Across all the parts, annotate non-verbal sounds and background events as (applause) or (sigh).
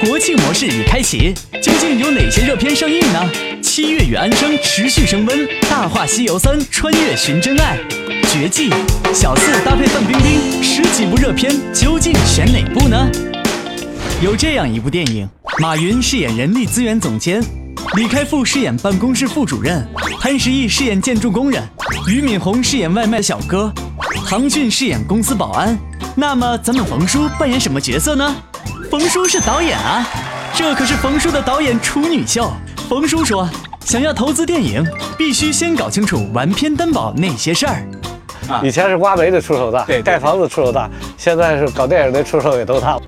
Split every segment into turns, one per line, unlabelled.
国庆模式已开启，究竟有哪些热片上映呢？七月与安生持续升温，《大话西游三》穿越寻真爱，《绝技》小四搭配范冰冰，十几部热片，究竟选哪部呢？有这样一部电影，马云饰演人力资源总监，李开复饰演办公室副主任，潘石屹饰演建筑工人，俞敏洪饰演外卖小哥，唐骏饰演公司保安。那么咱们冯叔扮演什么角色呢？冯叔是导演啊，这可是冯叔的导演处女秀。冯叔说，想要投资电影，必须先搞清楚完片担保那些事儿。
以前是挖煤的出手大，盖房子出手大，现在是搞电影的出手也都大。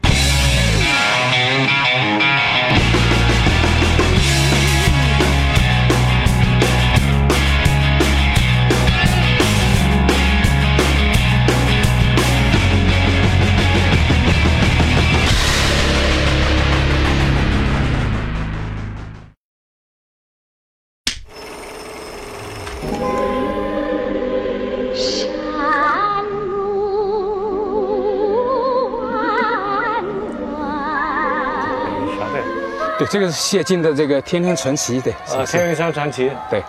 这个是谢晋的这个《天天传奇》对，
啊，《
是
天云山传奇》
对，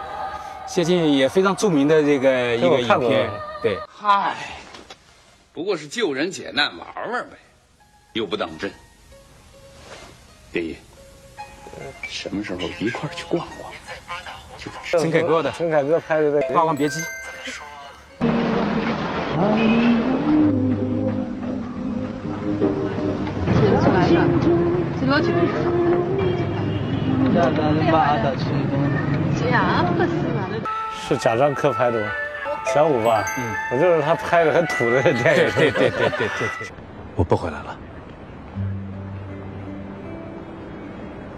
谢晋也非常著名的这个一个影片，对，
嗨，不过是救人解难玩玩呗，又不当真。爹爷，什么时候一块儿去逛逛？
陈凯歌的。
陈凯歌拍的那《
霸王别姬》。
是贾樟柯拍的吗？小五吧，嗯，我就是他拍的很土的电影。
对对对对对对对。
我不回来了，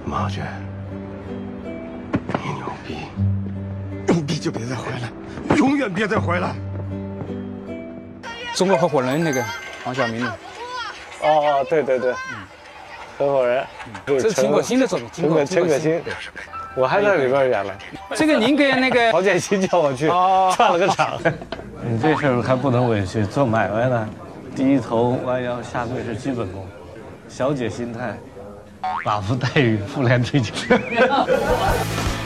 马娟，你牛逼，牛逼就别再回来，永远别再回来。
中国合伙人那个黄晓明的，
哦，对对对，合伙人，
这是陈可辛的作品。
陈可陈可辛，我还在里边演了。
这个您跟那个 (laughs)
曹建新叫我去
哦
串了个场。(laughs) 你这事儿还不能委屈，做买卖呢，低头弯腰下跪是基本功，小姐心态，寡妇待遇，妇联追求。(laughs)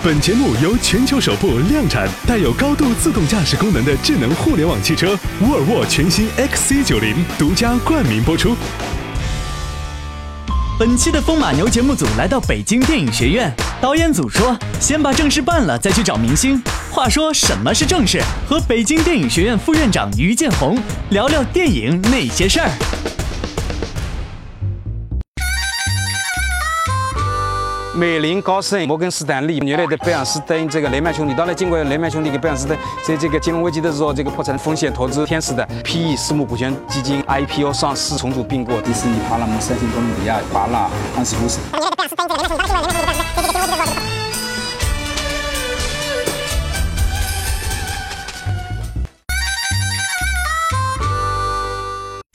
本节目由全球首部量产带有高度自动驾驶功能的智能互联网汽车沃尔沃全新 XC90 独家冠名播出。
本期的风马牛节目组来到北京电影学院，导演组说先把正事办了，再去找明星。话说什么是正事？和北京电影学院副院长于建宏聊聊电影那些事儿。
美林、高盛、摩根士丹利、原来的贝尔斯登，这个雷曼兄弟，当然经过雷曼兄弟跟贝尔斯登在这个金融危机的时候，这个破产风险投资天使的 PE 私募股权基金 IPO 上市重组并购，迪士尼、帕拉蒙、三星、哥伦比亚、华纳、安 (laughs) 斯福斯。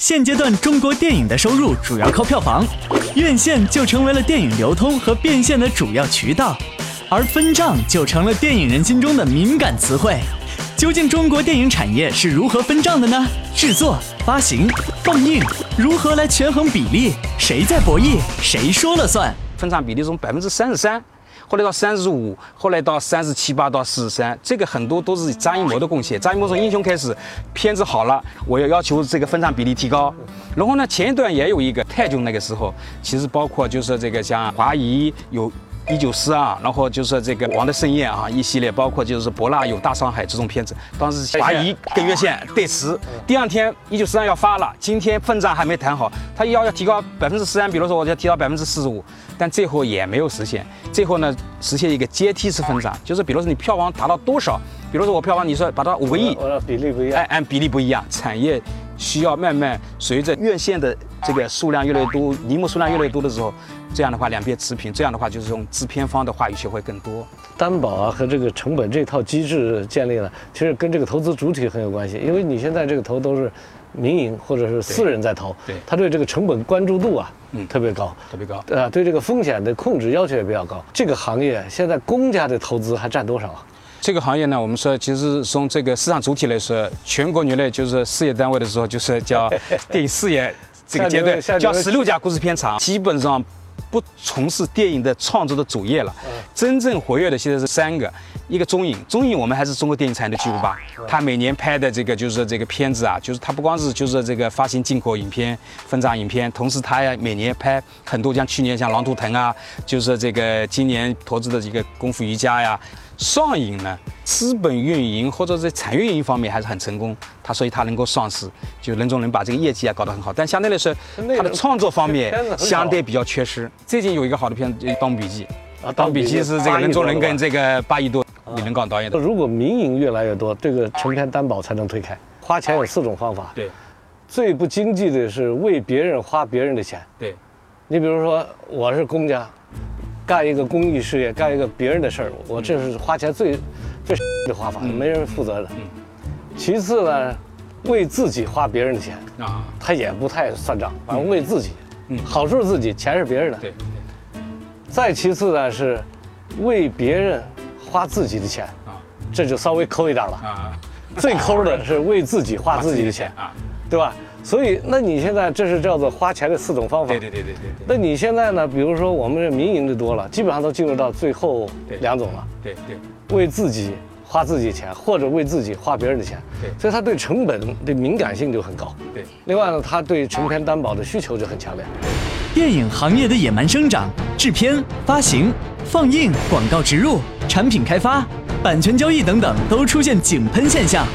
现阶段中国电影的收入主要靠票房，院线就成为了电影流通和变现的主要渠道，而分账就成了电影人心中的敏感词汇。究竟中国电影产业是如何分账的呢？制作、发行、放映如何来权衡比例？谁在博弈？谁说了算？
分账比例从百分之三十三，后来到三十五，后来到三十七八到四十三，这个很多都是张艺谋的贡献。张艺谋从《英雄》开始，片子好了，我要要求这个分账比例提高。然后呢，前一段也有一个泰囧那个时候，其实包括就是这个像华谊有。一九四二，然后就是这个《王的盛宴》啊，一系列，包括就是博纳有《大上海》这种片子，当时华谊跟院线对持，第二天一九四二要发了，今天分账还没谈好，他要要提高百分之十三，比如说我要提到百分之四十五，但最后也没有实现，最后呢实现一个阶梯式分账，就是比如说你票房达到多少，比如说我票房你说达到五个亿，
我的比例不一样。
按按比例不一样，产业需要慢慢随着院线的这个数量越来越多，银幕数量越来越多的时候，这样的话两边持平，这样的话就是用制片方的话语权会更多。
担保啊和这个成本这套机制建立了，其实跟这个投资主体很有关系，因为你现在这个投都是民营或者是私人在投，
对
他对这个成本关注度啊，
嗯
特别高，
特别高
啊，对这个风险的控制要求也比较高。这个行业现在公家的投资还占多少啊？
这个行业呢，我们说其实从这个市场主体来说，全国原来就是事业单位的时候，就是叫电影事业这个阶段叫十六家故事片厂，基本上不从事电影的创作的主业了。真正活跃的现在是三个，一个中影，中影我们还是中国电影产业的巨无霸，它每年拍的这个就是这个片子啊，就是它不光是就是这个发行进口影片、分账影片，同时它也每年拍很多，像去年像《狼图腾》啊，就是这个今年投资的这个《功夫瑜伽》呀。上影呢，资本运营或者在产业运营方面还是很成功，他所以他能够上市，就任重能把这个业绩啊搞得很好。但相对来说，他的创作方面相对比较缺失。最近有一个好的片子《盗墓笔记》啊，《盗墓笔记》是这个任重能跟这个八亿多李仁港导演的。
如果民营越来越多，这个成片担保才能推开。花钱有四种方法，
对，
最不经济的是为别人花别人的钱。
对，
你比如说我是公家。干一个公益事业，干一个别人的事儿，我这是花钱最最的花法，没人负责的。其次呢，为自己花别人的钱啊，他也不太算账，反正为自己，好处是自己，钱是别人的。
对。
再其次呢，是为别人花自己的钱啊，这就稍微抠一点了啊。最抠的是为自己花自己的钱 (laughs) 啊，对吧？所以，那你现在这是叫做花钱的四种方法。
对对对对对。
那你现在呢？比如说我们这民营的多了，基本上都进入到最后两种了。
对对。
为自己花自己钱，或者为自己花别人的钱。
对。
所以他对成本的敏感性就很高。
对。
另外呢，他对成片担保的需求就很强烈。
电影行业的野蛮生长，制片、发行、放映、广告植入、产品开发、版权交易等等，都出现井喷现象。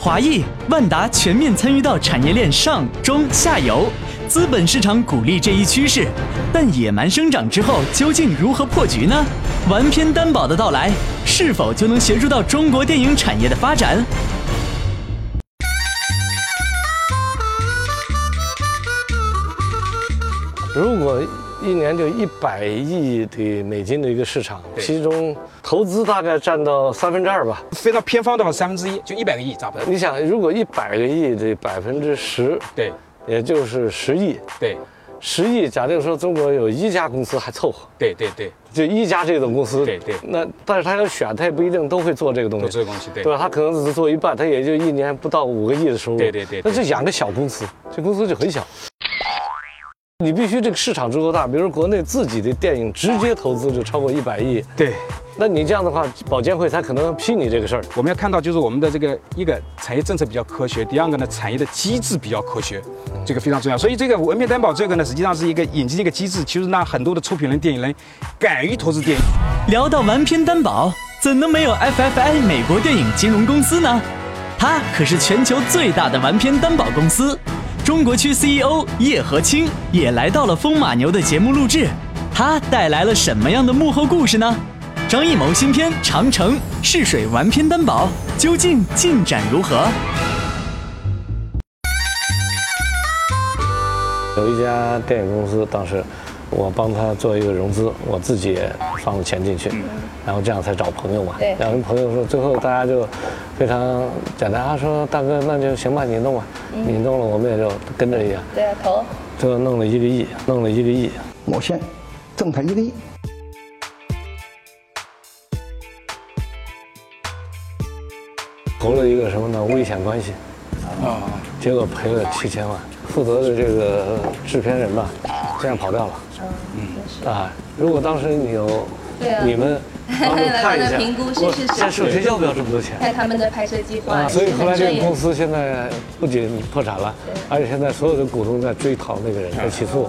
华谊、万达全面参与到产业链上中下游，资本市场鼓励这一趋势，但野蛮生长之后究竟如何破局呢？完片担保的到来，是否就能协助到中国电影产业的发展？
如果。一年就一百亿的美金的一个市场，其中投资大概占到三分之二吧。
飞到偏方的话，三分之一就一百个亿，差不多。
你想，如果一百个亿的百分之十，
对，
也就是十亿，
对，
十亿。假定说中国有一家公司还凑合，
对对对，
就一家这种公司，
对对。
那但是他要选，他也不一定都会做这个东西，
做这个东西，对，
对吧？他可能只是做一半，他也就一年不到五个亿的收入，
对对对。
那就养个小公司，这公司就很小。你必须这个市场足够大，比如说国内自己的电影直接投资就超过一百亿。
对，
那你这样的话，保监会才可能批你这个事儿。
我们要看到就是我们的这个一个产业政策比较科学，第二个呢产业的机制比较科学，这个非常重要。所以这个文片担保这个呢，实际上是一个引进一个机制，其实让很多的出品人、电影人敢于投资电影。
聊到完片担保，怎能没有 FFI 美国电影金融公司呢？它可是全球最大的完片担保公司。中国区 CEO 叶和清也来到了风马牛的节目录制，他带来了什么样的幕后故事呢？张艺谋新片《长城》试水完片担保，究竟进展如何？
有一家电影公司，当时。我帮他做一个融资，我自己也放了钱进去，然后这样才找朋友嘛。两个朋友说，最后大家就非常简单，他说：“大哥，那就行吧，你弄吧，你弄了，我们也就跟着一样。”
对啊，投。
最后弄了一个亿，弄了一个亿，
我先挣他一个亿，
投了一个什么呢？危险关系，啊，结果赔了七千万，负责的这个制片人吧，这样跑掉了。嗯啊，如果当时你有，你们帮助看一下，
评估是是是，
首先要不要这么多钱？
看他们的拍摄计划。啊，
所以后来这个公司现在不仅破产了，而且现在所有的股东在追讨那个人，在起诉。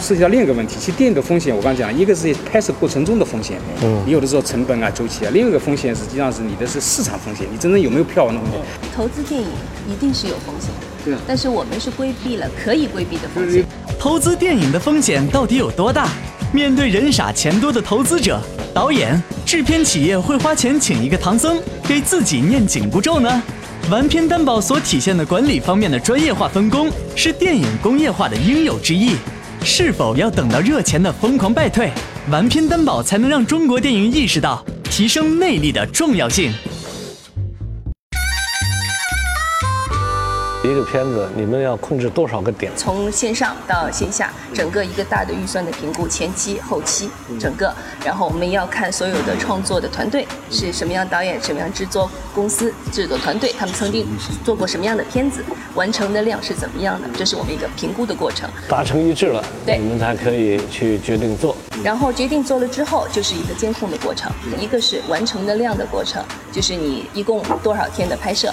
涉及到另一个问题，其实电影的风险，我刚讲，一个是拍摄过程中的风险，嗯，你有的时候成本啊、周期啊；另一个风险实际上是你的是市场风险，你真正有没有票房的风险。
投资电影一定是有风险，
对啊，
但是我们是规避了可以规避的风险。
投资电影的风险到底有多大？面对人傻钱多的投资者，导演、制片企业会花钱请一个唐僧给自己念紧箍咒呢？完片担保所体现的管理方面的专业化分工，是电影工业化的应有之义。是否要等到热钱的疯狂败退，完片担保才能让中国电影意识到提升内力的重要性？
一个片子，你们要控制多少个点？
从线上到线下，整个一个大的预算的评估，前期、后期，整个，然后我们要看所有的创作的团队是什么样导演、什么样制作公司、制作团队，他们曾经做过什么样的片子，完成的量是怎么样的，这是我们一个评估的过程。
达成一致了，
对
你们才可以去决定做。
然后决定做了之后，就是一个监控的过程，一个是完成的量的过程，就是你一共多少天的拍摄，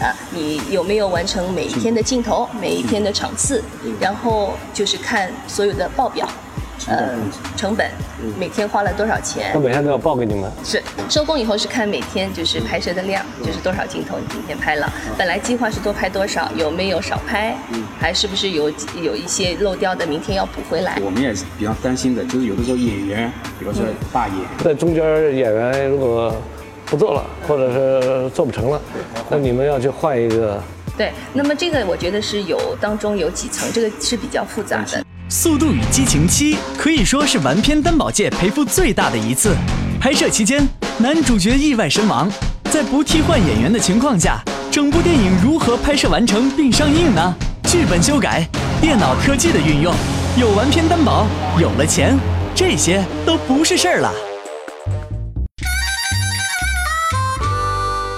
啊，你有没有完成每一天的镜头，每一天的场次，然后就是看所有的报表，呃，成本，每天花了多少钱？
他，每天都要报给你们。
是收工以后是看每天就是拍摄的量，就是多少镜头你今天拍了，本来计划是多拍多少，有没有少拍，还是不是有有一些漏掉的，明天要补回来。
我们也是比较担心的，就是有的时候演员，比如说大演，
在中间演员如果不做了，或者是做不成了，那你们要去换一个。
对，那么这个我觉得是有当中有几层，这个是比较复杂的。
《速度与激情七》可以说是完片担保界赔付最大的一次。拍摄期间，男主角意外身亡，在不替换演员的情况下，整部电影如何拍摄完成并上映呢？剧本修改、电脑科技的运用，有完片担保，有了钱，这些都不是事儿了。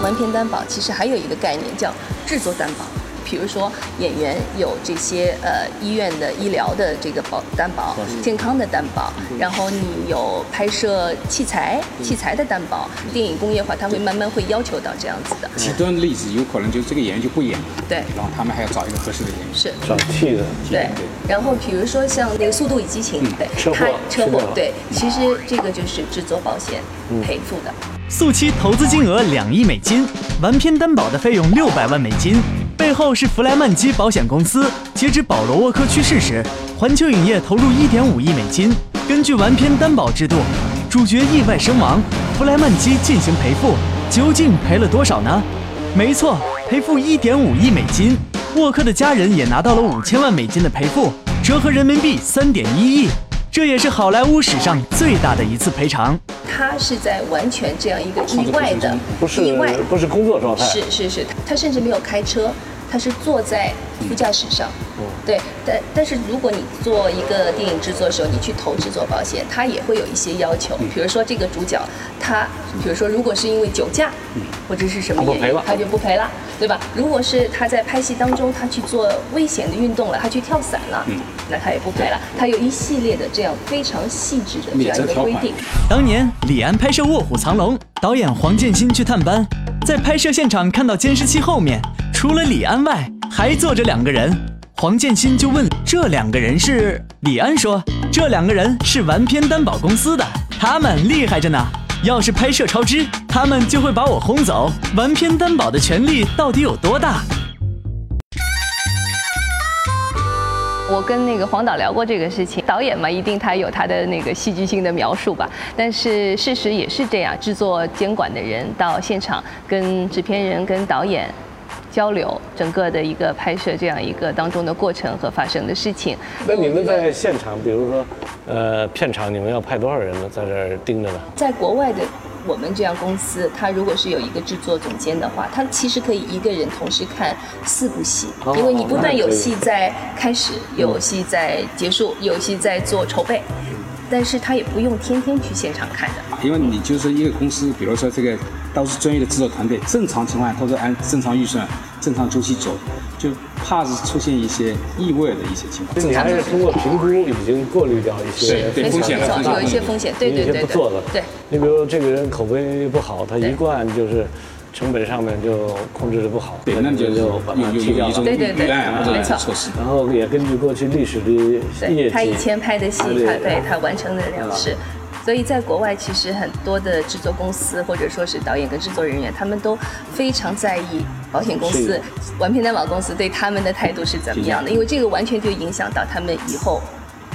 完片担保其实还有一个概念叫制作担保，比如说演员有这些呃医院的医疗的这个保担保，健康的担保，然后你有拍摄器材器材的担保，电影工业化它会慢慢会要求到这样子的，
极端例子有可能就是这个演员就不演了，
对。
然后他们还要找一个合适的演员。
是。
找替的。
对，然后比如说像那个《速度与激情》，对，
车祸。
车祸，对，其实这个就是制作保险。赔付的。
速七投资金额两亿美金，完片担保的费用六百万美金，背后是弗莱曼基保险公司。截至保罗沃克去世时，环球影业投入一点五亿美金。根据完片担保制度，主角意外身亡，弗莱曼基进行赔付，究竟赔了多少呢？没错，赔付一点五亿美金。沃克的家人也拿到了五千万美金的赔付，折合人民币三点一亿，这也是好莱坞史上最大的一次赔偿。
他是在完全这样一个意外的
不是
意外。
不是工作状态，
是是是，他甚至没有开车，他是坐在副驾驶上。对，但但是如果你做一个电影制作的时候，你去投制作保险，它也会有一些要求，比如说这个主角他，比如说如果是因为酒驾，或者是什么原因他就不赔了，对吧？如果是他在拍戏当中他去做危险的运动了，他去跳伞了，那他也不赔了。他有一系列的这样非常细致的这样一个规定。
当年李安拍摄《卧虎藏龙》，导演黄建新去探班，在拍摄现场看到监视器后面，除了李安外，还坐着两个人。黄建新就问这两个人是？李安说这两个人是完片担保公司的，他们厉害着呢。要是拍摄超支，他们就会把我轰走。完片担保的权利到底有多大？
我跟那个黄导聊过这个事情，导演嘛，一定他有他的那个戏剧性的描述吧。但是事实也是这样，制作监管的人到现场跟制片人、跟导演交流整个的一个拍摄这样一个当中的过程和发生的事情。
那你们在现场，比如说，呃，片场你们要派多少人呢？在这儿盯着呢？
在国外的我们这样公司，他如果是有一个制作总监的话，他其实可以一个人同时看四部戏，
哦
因为你不断有戏在开始，有戏在结束，有戏在做筹备，但是他也不用天天去现场看的。
因为你就是一个公司，比如说这个都是专业的制作团队，正常情况下都是按正常预算、正常周期走，就怕是出现一些意外的一些情况。
你还是通过评估已经过滤掉一些
对风险了
没错
风险了
有一些风险，对对对。对。
你比如这个人口碑不好，他一贯就是成本上面就控制的不好，
对，那就
就把它
有有
踢掉了。
对对对没错。
然后也根据过去历史的业绩，
他以前拍的戏，
他
对他完成的量是。所以在国外，其实很多的制作公司或者说是导演跟制作人员，他们都非常在意保险公司、完片担保公司对他们的态度是怎么样的，因为这个完全就影响到他们以后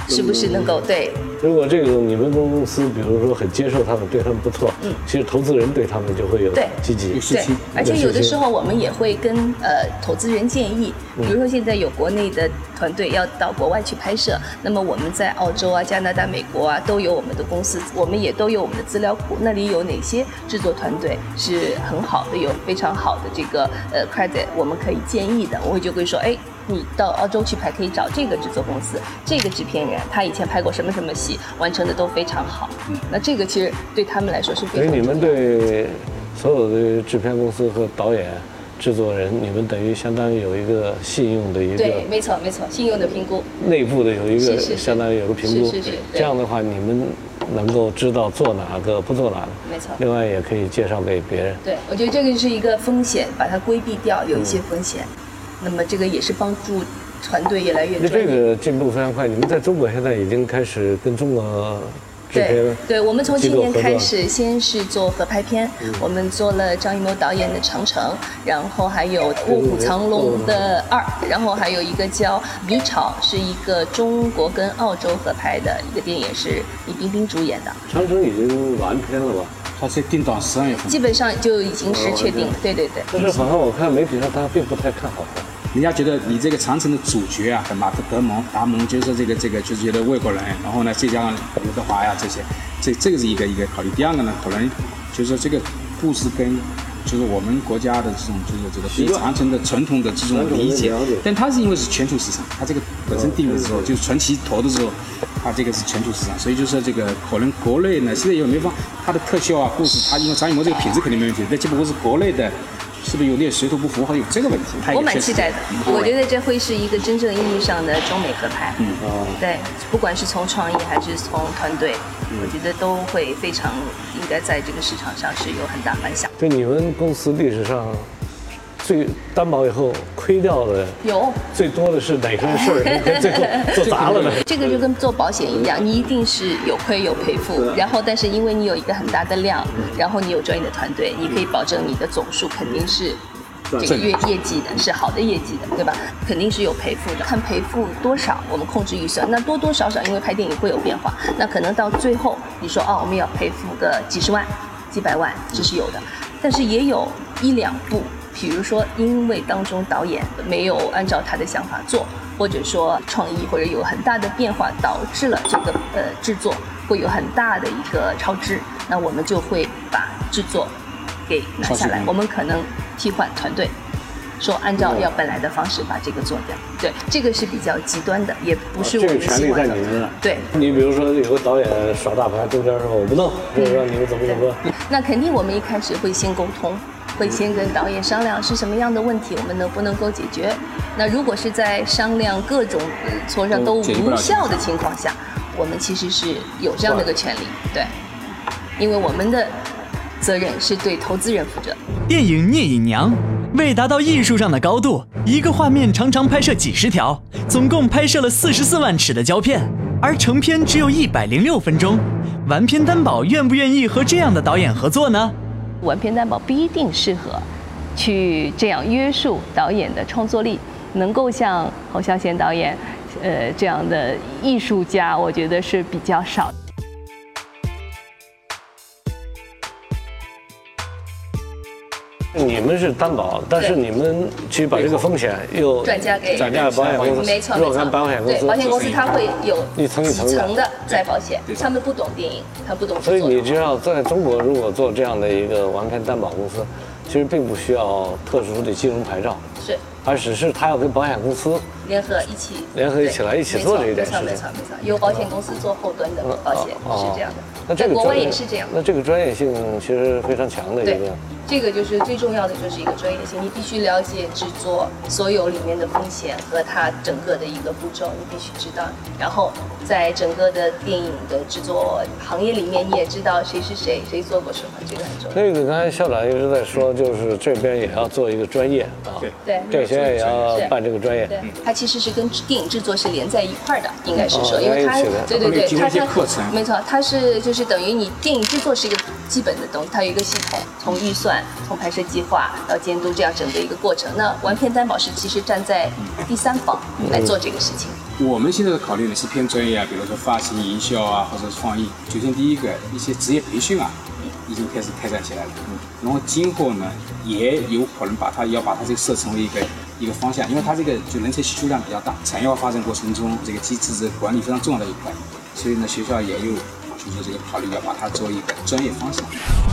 是不是能够对。
如果这个你们公司，比如说很接受他们，对他们不错，嗯，其实投资人对他们就会有
对
积极
对，而且有的时候我们也会跟呃投资人建议，
嗯
比如说现在有国内的团队要到国外去拍摄，那么我们在澳洲啊、加拿大、美国啊都有我们的公司，我们也都有我们的资料库，那里有哪些制作团队是很好的，有非常好的这个呃 credit，我们可以建议的，我就会说，哎。你到澳洲去拍，可以找这个制作公司，这个制片人，他以前拍过什么什么戏，完成的都非常好。那这个其实对他们来说是非常
所以你们对所有的制片公司和导演、制作人，你们等于相当于有一个信用的一个
对，没错没错，信用的评估。
内部的有一个相当于有个评估
是是是，
这样的话你们能够知道做哪个不做哪个，
没错
另外也可以介绍给别人。
对，我觉得这个是一个风险，把它规避掉，有一些风险。那么这个也是帮助团队越来越
那。这个进步非常快，你们在中国现在已经开始跟中国制
对
片
对，我们从今年开始，先是做合拍片，
嗯
我们做了张艺谋导演的《长城》，然后还有《卧虎藏龙》的二，然后还有一个叫《迷巢》，是一个中国跟澳洲合拍的一个电影，是李冰冰主演的，
长城已经完片了吧？
它是定档十二月份。
基本上就已经是确定了。对对对。
但是好像我看媒体上他并不太看好。
人家觉得你这个长城的主角啊，马特德蒙、达蒙，就是说这个这个就是觉得外国人，然后呢，再加上刘德华呀这些，这这个是一个一个考虑。第二个呢，可能就是说这个故事跟就是我们国家的这种就是这个对长城的传统的这种理解，但它是因为是全球市场，它这个本身定位的时候就是传奇投的时候，它这个是全球市场，所以就是说这个可能国内呢现在有没法它的特效啊故事，它因为张艺谋这个品质肯定没问题，但只不过是国内的。是不是有点水土不服，还有这个问题？
我蛮期待的，
嗯
我觉得这会是一个真正意义上的中美合拍。
嗯
对，不管是从创意还是从团队，
嗯
我觉得都会非常应该在这个市场上是有很大反响。
对你们公司历史上最担保以后亏掉的
有
最多的是哪个事儿？最后 (laughs) 做砸了呢？
这个就跟做保险一样，你一定是有亏有赔付，然后但是因为你有一个很大的量，然后你有专业的团队，你可以保证你的总数肯定是。这个月业绩的是好的业绩的，对吧？肯定是有赔付的，看赔付多少，我们控制预算。那多多少少，因为拍电影会有变化，那可能到最后你说哦，我们要赔付个几十万、几百万，这是有的。但是也有一两部，比如说因为当中导演没有按照他的想法做，或者说创意或者有很大的变化，导致了这个呃制作会有很大的一个超支，那我们就会把制作给拿下来，我们可能替换团队。说按照要本来的方式把这个做掉，对，这个是比较极端的，也不是我们
这个权利
希望的。
在你们那儿。
对，
你比如说有个导演耍大牌，中间说我不弄，或者说你们怎么怎么，
那肯定我们一开始会先沟通，会先跟导演商量是什么样的问题，我们能不能够解决。那如果是在商量各种磋商都无效的情况下，我们其实是有这样的一个权利，对，因为我们的责任是对投资人负责。
电影《聂隐娘》为达到艺术上的高度，一个画面常常拍摄几十条，总共拍摄了四十四万尺的胶片，而成片只有一百零六分钟。完片担保愿不愿意和这样的导演合作呢？
完片担保不一定适合去这样约束导演的创作力，能够像侯孝贤导演，呃这样的艺术家，我觉得是比较少。
你们是担保，但是你们去把这个风险又
转嫁给
转嫁给保险公司，
没错
若干保险公
对，
司，
保险公司它会有
一层一层的。
再保险，他们不懂电影，他不懂。
所以你知道，在中国如果做这样的一个完片担保公司，其实并不需要特殊的金融牌照，
是。
而只是他要跟保险公司
联合一起
联合起来一起做这一件事情。
没错没错没错，有保险公司做后端的保险
哦
是这样的，
那这
个国外也是这样。
那这个专业性其实非常强的一个。，
这个就是最重要的，就是一个专业性。你必须了解制作所有里面的风险和它整个的一个步骤，你必须知道。然后在整个的电影的制作行业里面，你也知道谁是谁，谁做过什么，这个很重要。
那个刚才校长一直在说，就是这边也要做一个专业啊，
对
这学院也要办这个专业。
对，它其实是跟电影制作是连在一块儿的，应该是说，
哦
因为它对对对，它它
课程
没错，它是就是等于你电影制作是一个基本的东西，它有一个系统，从预算、从拍摄计划到监督这样整个一个过程。那完片担保是其实站在第三方来做这个事情。
我们现在的考虑呢是偏专业啊，比如说发行、营销啊，或者是创意。首先第一个，一些职业培训啊，已经开始开展起来了。然后今后呢，也有可能把它要把它这个设成为一个一个方向，因为它这个就人才需求量比较大，产业化发展过程中这个机制的管理非常重要的一块，所以呢，学校也有就是这个考虑要把它作为一个专业方向。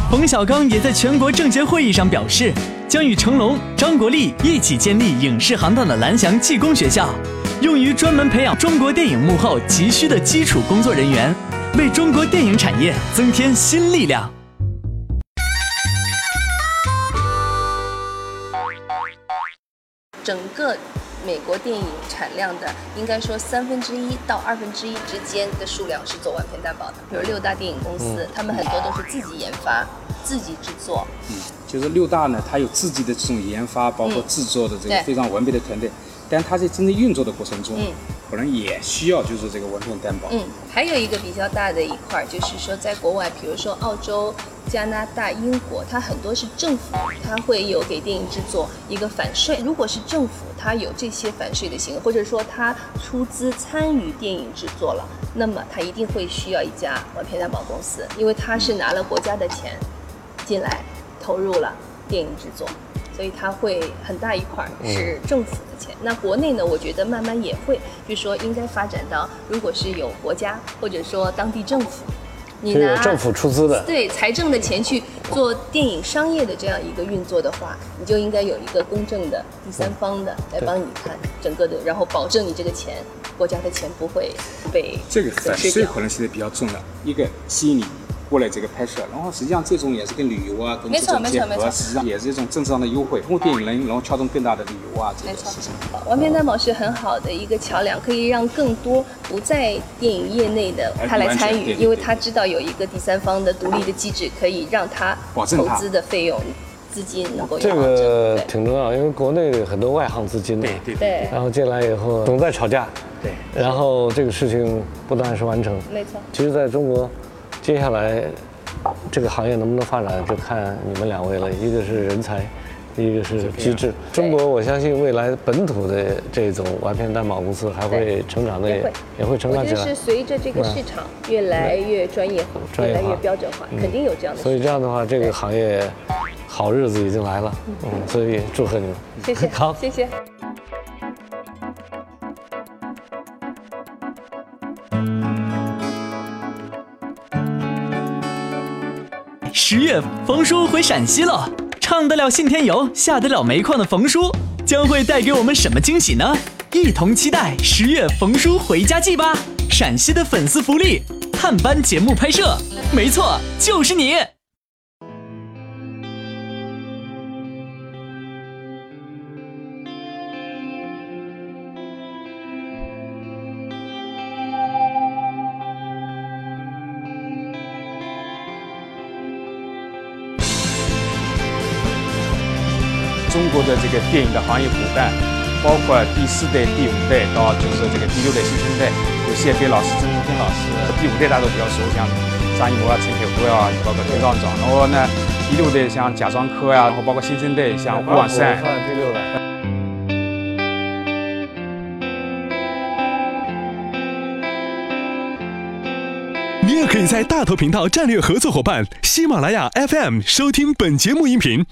冯小刚也在全国政协会议上表示，将与成龙、张国立一起建立影视行当的蓝翔技工学校，用于专门培养中国电影幕后急需的基础工作人员，为中国电影产业增添新力量。
整个美国电影产量的，应该说三分之一到二分之一之间的数量是做完片担保的。比如六大电影公司，他们很多都是自己研发、自己制作。
嗯，就是六大呢，它有自己的这种研发，包括制作的这个非常完备的团队，但它在真正运作的过程中，
嗯
可能也需要就是这个文凭担保。
嗯，还有一个比较大的一块儿，就是说在国外，比如说澳洲、加拿大、英国，它很多是政府，它会有给电影制作一个反税。如果是政府，它有这些反税的行为，或者说它出资参与电影制作了，那么它一定会需要一家完片担保公司，因为它是拿了国家的钱进来投入了电影制作。所以它会很大一块是政府的钱。那国内呢，我觉得慢慢也会，就是说应该发展到，如果是有国家或者说当地政府，你拿
政府出资的
对财政的钱去做电影商业的这样一个运作的话，你就应该有一个公正的第三方的来帮你看整个的，然后保证你这个钱，国家的钱不会被
这个
损失掉
反税可。能是比较重要，一个吸引你过来这个拍摄，然后实际上这种也是跟旅游啊，跟
没错
这种结合，
没错没错
实际上也是一种政治上的优惠，通过电影能然后撬动更大的旅游啊这
没错
个事情。
完片担保是很好的一个桥梁，可以让更多不在电影业内的他来参与，因为他知道有一个第三方的独立的机制，可以让他
保证
投资的费用、资金能够有
这。个挺重要，因为国内很多外行资金嘛，
对对
对
然后进来以后总在吵架，
对，
然后这个事情不断是完成。
没错。
其实在中国，接下来这个行业能不能发展，就看你们两位了。一个是人才，一个是机制。中国，我相信未来本土的这种完片担保公司还会成长的，
也会
也会成
我觉得是
长起来。
随着这个市场越来越专业化、
专业化
越来越标准化，肯定有这样的
所以这样的话，这个行业好日子已经来了。嗯，所以祝贺你们。
谢谢，(laughs)
好，
谢谢。
十月，冯叔回陕西了，唱得了信天游，下得了煤矿的冯叔将会带给我们什么惊喜呢？一同期待十月冯叔回家记吧！陕西的粉丝福利，探班节目拍摄，没错，就是你。
中国的这个电影的行业骨干，包括第四代、第五代到就是这个第六代新生代，有谢飞老师、曾荫天老师。第五代大家都比较熟，像张艺谋啊、陈凯歌啊，包括陈道长。然后呢，第六代像贾樟柯呀、然后包括新生代像吴广善。
第六代。
你也可以在大头频道战略合作伙伴喜马拉雅 FM 收听本节目音频，